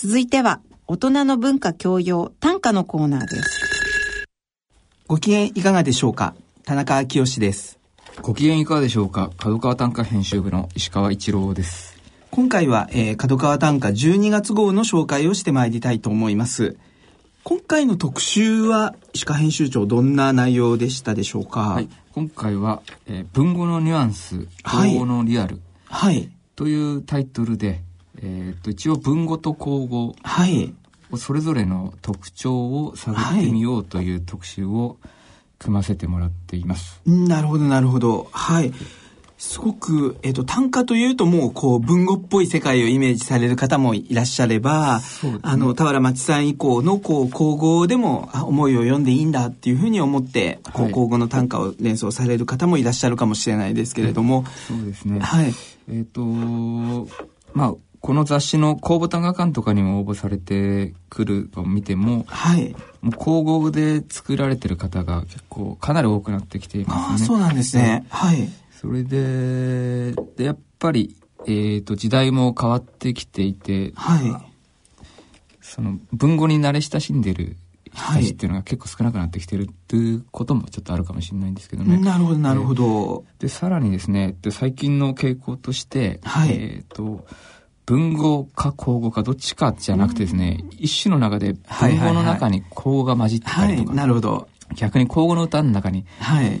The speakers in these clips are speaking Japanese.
続いては、大人の文化教養短歌のコーナーです。ご機嫌いかがでしょうか？田中清です。ご機嫌いかがでしょうか？角川短歌編集部の石川一郎です。今回は、えー、角川短歌12月号の紹介をしてまいりたいと思います。今回の特集は石川編集長どんな内容でしたでしょうか、はい、今回は、えー、文語のニュアンス、口語のリアル、はい、というタイトルで、えー、と一応文語と口語、はい、それぞれの特徴を探ってみようという特集を組ませてもらっています。はい、なるほどなるほど。はい。すごく、えっ、ー、と、短歌というともう、こう、文語っぽい世界をイメージされる方もいらっしゃれば、ね、あの、田原町さん以降の、こう、口語でも、あ、思いを読んでいいんだっていうふうに思って、こう、口語の短歌を連想される方もいらっしゃるかもしれないですけれども。そうですね。はい。えっ、ー、と、まあ、この雑誌の公募短歌館とかにも応募されてくると見ても、はい。もう公募で作られてる方が結構かなり多くなってきていますね。あそうなんですね。はい。それで、でやっぱり、えっ、ー、と、時代も変わってきていて、はい。その、文語に慣れ親しんでる人たちっていうのが結構少なくなってきてるっていうこともちょっとあるかもしれないんですけどね。なるほど、なるほど。で、さらにですね、で最近の傾向として、はい、えっ、ー、と、文語か口語かどっちかじゃなくてですね、うん、一種の中で文語の中に口語が混じってたりとか、はい、なるほど。逆に口語の歌の中に、はい。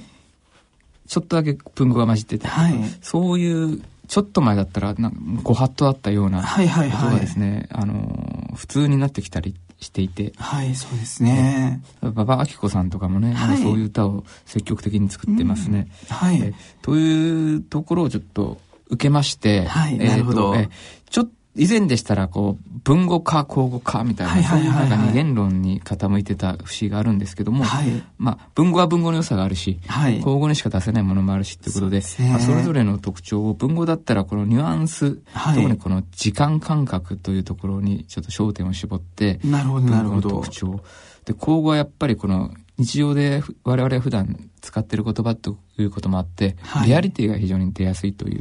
ちょっとだけ文語が混じってて、はい、そういうちょっと前だったらなんご法度だったようなことがですね、はい。はいはい、あの普通になってきたりしていて。はいそうですね。馬場明子さんとかもね、はい、そういう歌を積極的に作ってますね。うん、はい、というところをちょっと受けまして、はい、えー、なるほど。えちょっと以前でしたら、こう、文語か口語かみたいな、そういうなんか二元論に傾いてた節があるんですけども、はい、まあ、文語は文語の良さがあるし、はい、口語にしか出せないものもあるしっていうことで、そまあ、それぞれの特徴を、文語だったらこのニュアンス、はい、特にこの時間感覚というところにちょっと焦点を絞って、なるほど、なるほど。特徴。で、口語はやっぱりこの日常で我々普段使ってる言葉ということもあって、はい、リアリティが非常に出やすいとい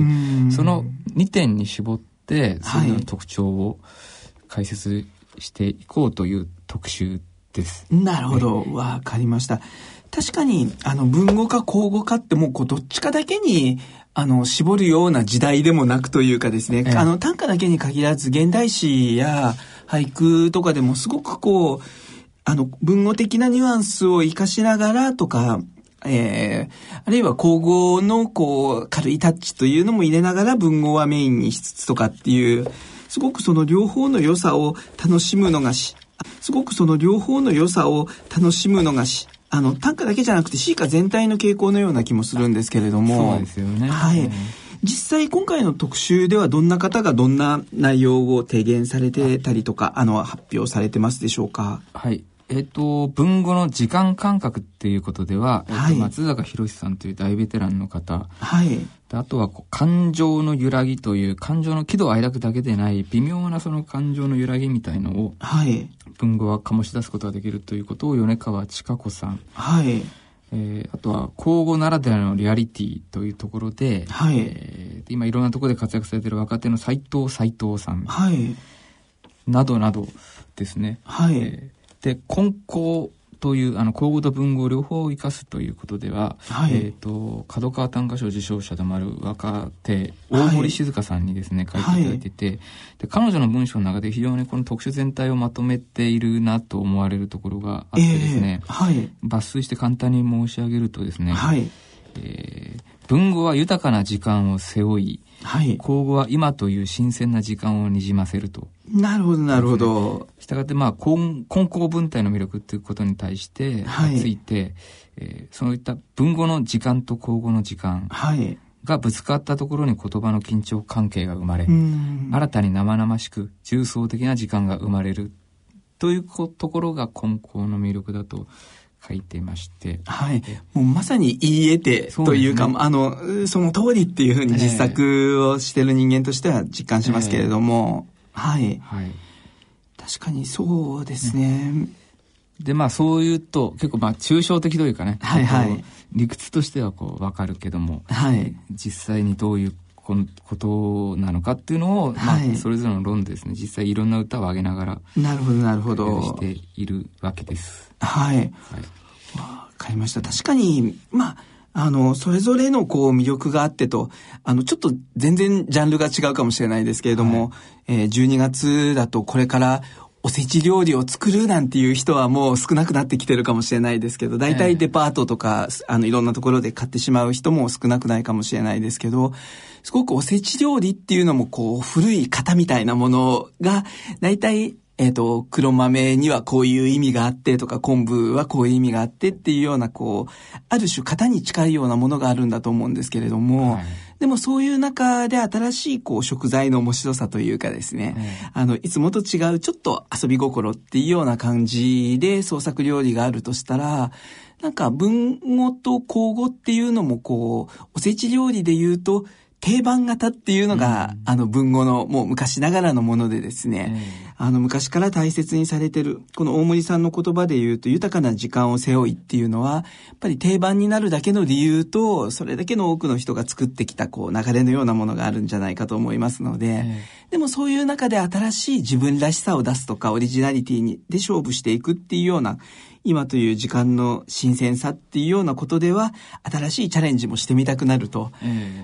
う、その2点に絞って、その特徴を解説していこうという特集です。なるほど。わ、かりました。確かに、あの、文語か口語かってもう、こう、どっちかだけに、あの、絞るような時代でもなくというかですね、ええ、あの、短歌だけに限らず、現代詩や俳句とかでもすごくこう、あの、文語的なニュアンスを活かしながらとか、えー、あるいは口語のこう軽いタッチというのも入れながら文語はメインにしつつとかっていう、すごくその両方の良さを楽しむのがし、すごくその両方の良さを楽しむのがし、あの、短歌だけじゃなくて詩歌全体の傾向のような気もするんですけれども。そうですよね。はい。実際今回の特集ではどんな方がどんな内容を提言されてたりとか、あの、発表されてますでしょうか？はい。えっ、と、文語の時間感覚っていうことでは、はい、え松坂博さんという大ベテランの方、はい、あとは感情の揺らぎという感情の喜怒哀楽だけでない微妙なその感情の揺らぎみたいのを、はい、文語は醸し出すことができるということを米川千佳子さん、はい。えー、あとは口語ならではのリアリティというところで、はい。えー、今いろんなところで活躍されている若手の斎藤斎藤さん、はい、などなどですね、はい。えーで、根校というあの口語と文語を両方を生かすということでは、はい、えっ、ー、と角川短歌賞受賞者でもある若手大森静香さんにですね、はい、書いていただいてて、で彼女の文章の中で非常にこの特集全体をまとめているなと思われるところがあってですね、えーはい、抜粋して簡単に申し上げるとですね、はいえー、文語は豊かな時間を背負いはい、口語は今という新鮮な時間をにじませると。なるほど、なるほど。したがって、まあ、根根文体の魅力っていうことに対して、はい、ついて、えー、そういった文語の時間と口語の時間がぶつかったところに言葉の緊張関係が生まれ、新たに生々しく重層的な時間が生まれるというところが根高の魅力だと書いてまして。はい。もうまさに言い得てというか、うね、あの、その通りっていうふうに実作をしてる人間としては実感しますけれども、えー、はい。はい。確かにそうですね。で、まあそう言うと、結構まあ抽象的というかね。はいはい。理屈としてはこうわかるけども、はい。実際にどういうことなのかっていうのを、まあ、それぞれの論でですね、実際いろんな歌を上げながら、なるほど、なるほど。しているわけです。はい。はい。わかりました。確かに、まあ、あの、それぞれのこう魅力があってと、あの、ちょっと全然ジャンルが違うかもしれないですけれども、はい、えー、12月だとこれからおせち料理を作るなんていう人はもう少なくなってきてるかもしれないですけど、大体デパートとか、あの、いろんなところで買ってしまう人も少なくないかもしれないですけど、すごくおせち料理っていうのもこう、古い型みたいなものが、大体えっ、ー、と、黒豆にはこういう意味があってとか、昆布はこういう意味があってっていうような、こう、ある種型に近いようなものがあるんだと思うんですけれども、はい、でもそういう中で新しいこう食材の面白さというかですね、あの、いつもと違うちょっと遊び心っていうような感じで創作料理があるとしたら、なんか文語と口語っていうのもこう、おせち料理で言うと、定番型っていうのが、うん、あの文語のもう昔ながらのものでですね、うん、あの昔から大切にされてる、この大森さんの言葉で言うと豊かな時間を背負いっていうのは、やっぱり定番になるだけの理由と、それだけの多くの人が作ってきたこう流れのようなものがあるんじゃないかと思いますので、でもそういう中で新しい自分らしさを出すとか、オリジナリティにで勝負していくっていうような、今という時間の新鮮さっていうようなことでは、新しいチャレンジもしてみたくなると、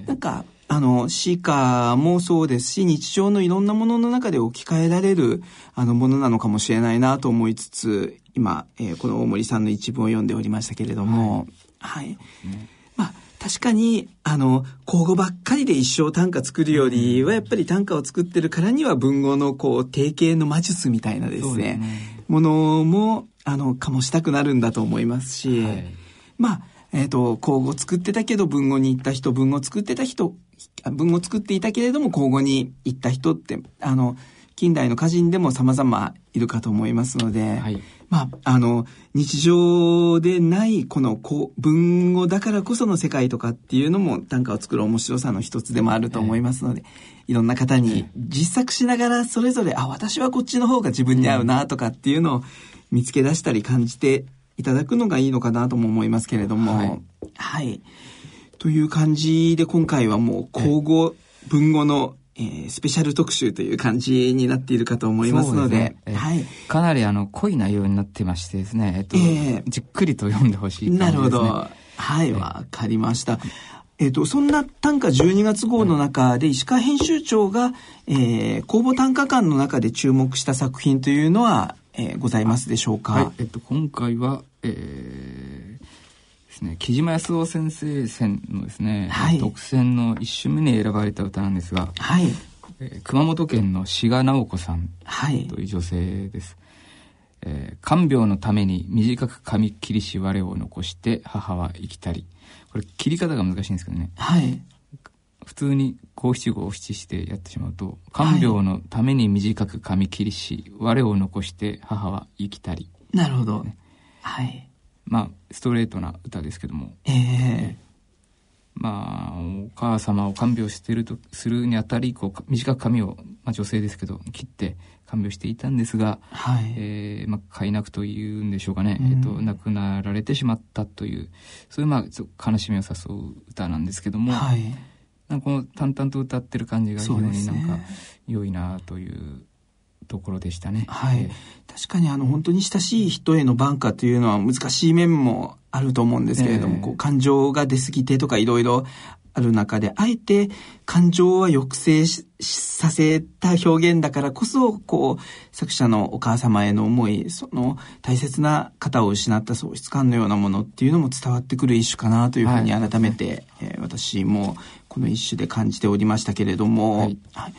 なんかあの、詩歌もそうですし、日常のいろんなものの中で置き換えられる、あの、ものなのかもしれないなと思いつつ、今、えー、この大森さんの一文を読んでおりましたけれども、はい。はい、まあ、確かに、あの、口語ばっかりで一生短歌作るよりは、やっぱり短歌を作ってるからには文語のこう、定型の魔術みたいなですね、ね。ものも、あの、醸したくなるんだと思いますし、はい、まあ、えっ、ー、と、口語作ってたけど文語に行った人、文語作ってた人、文語作っていたけれども口語に行った人って、あの、近代の歌人でも様々いるかと思いますので、はい、まあ、あの、日常でないこの文語だからこその世界とかっていうのも短歌を作る面白さの一つでもあると思いますので、えー、いろんな方に実作しながらそれぞれ、あ、私はこっちの方が自分に合うなとかっていうのを見つけ出したり感じていただくのがいいのかなとも思いますけれども、はい。はい、という感じで今回はもう口語、文語のえー、スペシャル特集という感じになっているかと思いますので、でね、はい。かなりあの、濃い内容になってましてですね、えっと、えー、じっくりと読んでほしい、ね、なるほど。はい、わ、かりました。えっ、と、そんな短歌12月号の中で石川編集長が、えー、公募短歌館の中で注目した作品というのは、えー、ございますでしょうか？はい、えっと、今回は、えー、ですね、木島康夫先生選のですね、はい、独選の一首目に選ばれた歌なんですが、はい、えー、熊本県の志賀直子さんという女性です。はい、えー、看病のために短く髪切りし我を残して母は生きたり。これ切り方が難しいんですけどね。はい。普通に五七五七してやってしまうと、看病のために短く髪切りし、我を残して母は生きたり、なるほど。はい。まあ、ストレートな歌ですけども。ええーまあ、お母様を看病してるとするにあたり、こう、短く髪を、まあ女性ですけど、切って看病していたんですが、はい。えー、まあ、飼いなくというんでしょうかね、うん、えっ、と、亡くなられてしまったという、そういう、まあ、悲しみを誘う歌なんですけども、はい。なんかこの淡々と歌ってる感じが非常になんか良いなというところでしたね。はい。確かにあの本当に親しい人への挽歌というのは難しい面もあると思うんですけれども、えー、こう感情が出過ぎてとかいろいろある中で、あえて感情は抑制させた表現だからこそ、こう、作者のお母様への思い、その大切な方を失った喪失感のようなものっていうのも伝わってくる一種かなというふうに改めて、はい、えー、私もこの一種で感じておりましたけれども、はい、はい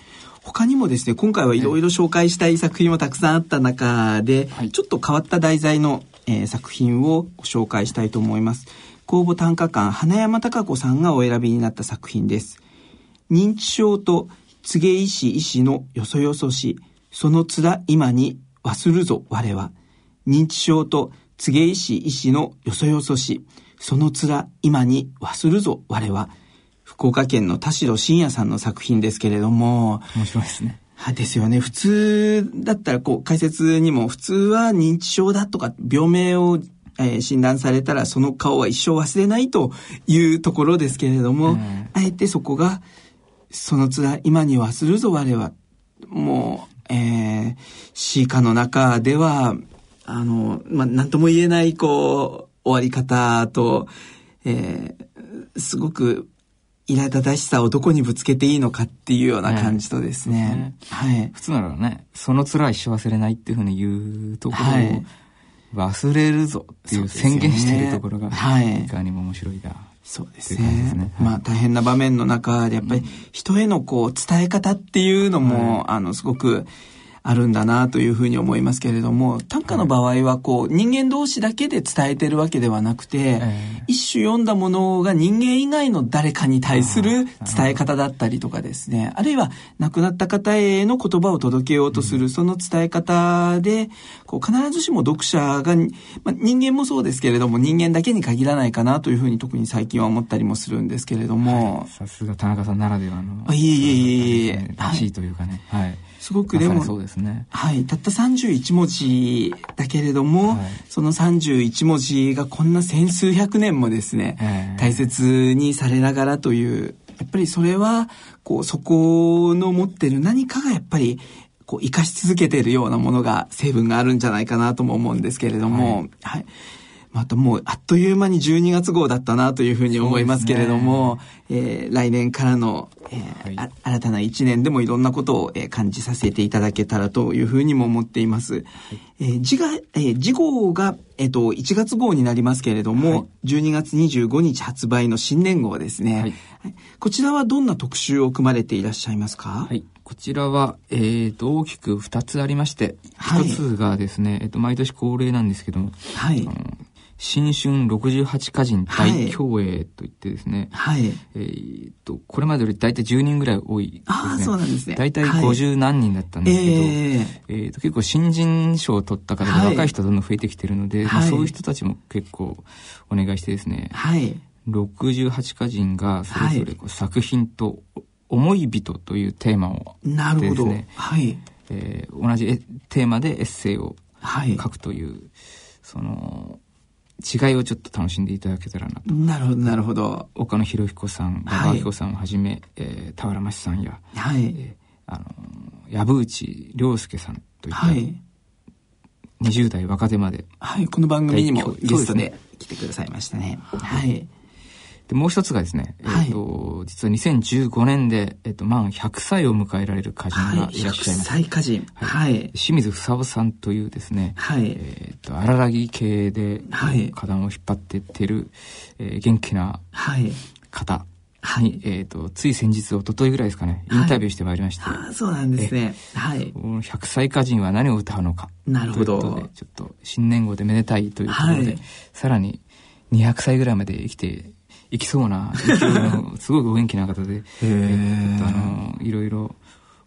他にもですね、今回はいろいろ紹介したい作品もたくさんあった中で、はい、ちょっと変わった題材の、えー、作品をご紹介したいと思います。公募短歌館花山孝子さんがお選びになった作品です。認知症と告げ医師医師のよそよそし、その面今に忘るぞ我は。認知症と告げ医師医師のよそよそし、その面今に忘るぞ我は。福岡県の田代信也さんの作品ですけれども。面白いですね。はですよね。普通だったら、こう、解説にも、普通は認知症だとか、病名を、えー、診断されたら、その顔は一生忘れないというところですけれども、あえてそこが、その辛い今に忘るぞ我は、もう、えー、詩歌の中では、あの、まあ、なんとも言えない、こう、終わり方と、えー、すごく、苛立たしさをどこにぶつけていいのかっていうような感じとですね。ねはい。普通ならね、その辛いし忘れないっていうふうに言うところを、はい忘れるぞっていう宣言しているところが、はい。いかにも面白いな。そうですね。すねまあ大変な場面の中でやっぱり人へのこう伝え方っていうのも、うん、あのすごくあるんだなというふうに思いますけれども、短歌の場合はこう、人間同士だけで伝えてるわけではなくて、一種読んだものが人間以外の誰かに対する伝え方だったりとかですね、あるいは亡くなった方への言葉を届けようとする、その伝え方で、こう必ずしも読者が、まあ、人間もそうですけれども、人間だけに限らないかなというふうに特に最近は思ったりもするんですけれども。さすが田中さんならではの。いえいえいえいえ。らしいというかね。はい。すごくでも、そうですね。はい。たった31文字だけれども、はい、その31文字がこんな千数百年もですね、えー、大切にされながらという、やっぱりそれは、こう、そこの持ってる何かがやっぱり、こう、生かし続けているようなものが、成分があるんじゃないかなとも思うんですけれども、はい、はいまたもうあっという間に12月号だったなというふうに思いますけれども、ね。えー、来年からの、えーはい、新たな1年でもいろんなことを、えー、感じさせていただけたらというふうにも思っています。はい、えー、えー、次号が、えっ、ー、と、1月号になりますけれども、はい、12月25日発売の新年号ですね、はい、こちらはどんな特集を組まれていらっしゃいますか？はい。こちらは、えー、と大きく2つありまして、はい、1つがですね、えっ、ー、と、毎年恒例なんですけども、はい。新春68歌人大競泳といってですね、はい。えー、っと、これまでより大体10人ぐらい多いですね。ああ、そうなんですね。大体50何人だったんですけど、はい、えー、えー、と結構新人賞を取った方で若い人どんどん増えてきてるので、はい、まあ、そういう人たちも結構お願いしてですね、はい。68歌人がそれぞれこう作品と思い人というテーマを、ね、なるほど。はい。えー、同じテーマでエッセイを書くという、その、違いをちょっと楽しんでいただけたらなと。なるほど、なるほど。岡野博彦さん、馬場彦さんをはじめ、えー、俵町さんや、はい。えー、あの、藪内涼介さんといった、はい。20代若手まで。はい、この番組にもゲストで来てくださいましたね。はい。で、もう一つがですね、えっ、ー、と、はい、実は2015年で、えっ、ー、と、満100歳を迎えられる歌人がいらっしゃいます。はい、100歳歌人。はい。はい、清水房夫さんというですね、はい。えっ、ー、と、荒らぎ系で、はい。花壇を引っ張ってってる、えー、元気な、はい。方。はい。えっ、と、つい先日、一昨日ぐらいですかね、インタビューしてまいりまして。ああ、そうなんですね。はい。100歳歌人は何を歌うのか。なるほど。ということで、ちょっと新年号でめでたいというところで、はい、さらに200歳ぐらいまで生きていきそうな、すごくお元気な方で、えっと、あの、いろいろ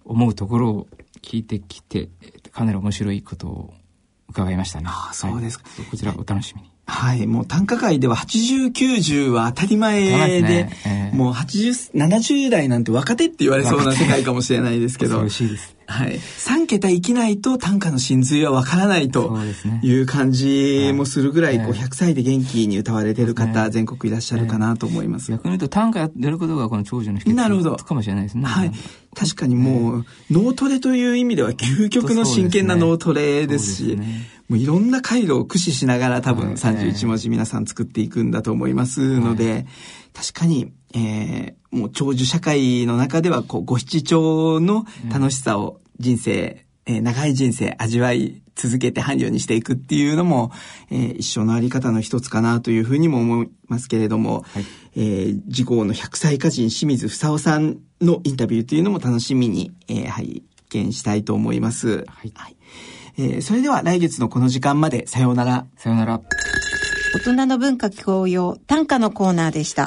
思うところを聞いてきて、かなり面白いことを伺いましたね。ああ、そうですか、はい、こちらお楽しみに。はい。もう短歌界では80、90は当たり前で、ねえー、もう80、70代なんて若手って言われそうな世界かもしれないですけど。はい。3桁生きないと短歌の真髄はわからないという感じもするぐらい、こう100歳で元気に歌われてる方、全国いらっしゃるかなと思います。逆に言うと短歌やることがこの長寿の秘訣かもしれないですね。はい。確かにもう、脳トレという意味では究極の真剣な脳トレですし、もういろんな回路を駆使しながら多分31文字皆さん作っていくんだと思いますので、確かに、えー、もう長寿社会の中ではこう五七調の楽しさを人生、えー、長い人生味わい続けて伴侶にしていくっていうのも、えー、一生のあり方の一つかなというふうにも思いますけれども、はい、えー、次号の100歳歌人清水房夫さんのインタビューというのも楽しみに、えー、拝見したいと思います。はい、はいえー、それでは来月のこの時間までさようなら。さようなら。大人の文化教養短歌のコーナーでした。